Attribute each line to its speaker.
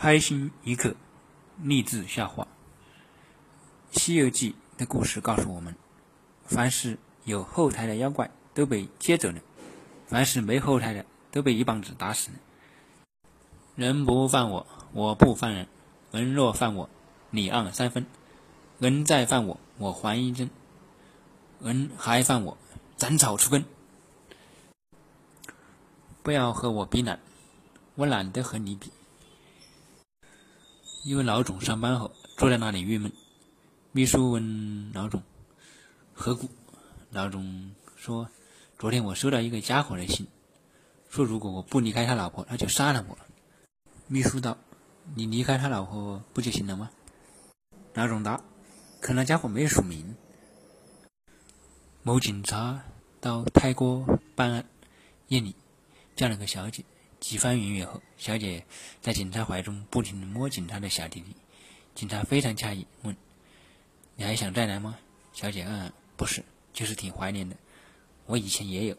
Speaker 1: 开心一刻，励志笑话。《西游记》的故事告诉我们：凡是有后台的妖怪都被接走了，凡是没后台的都被一棒子打死了。人不犯我，我不犯人；人若犯我，你按三分；人再犯我，我还一针；人还犯我，斩草除根。不要和我比懒，我懒得和你比。一位老总上班后坐在那里郁闷，秘书问老总何故？老总说：“昨天我收到一个家伙的信，说如果我不离开他老婆，他就杀了我。”秘书道：“你离开他老婆不就行了吗？”老总答：“可那家伙没有署名。”某警察到泰国办案，夜里。叫了个小姐，几番云雨后，小姐在警察怀中不停地摸警察的小弟弟。警察非常诧异，问：“你还想再来吗？”小姐嗯，不是，就是挺怀念的。我以前也有。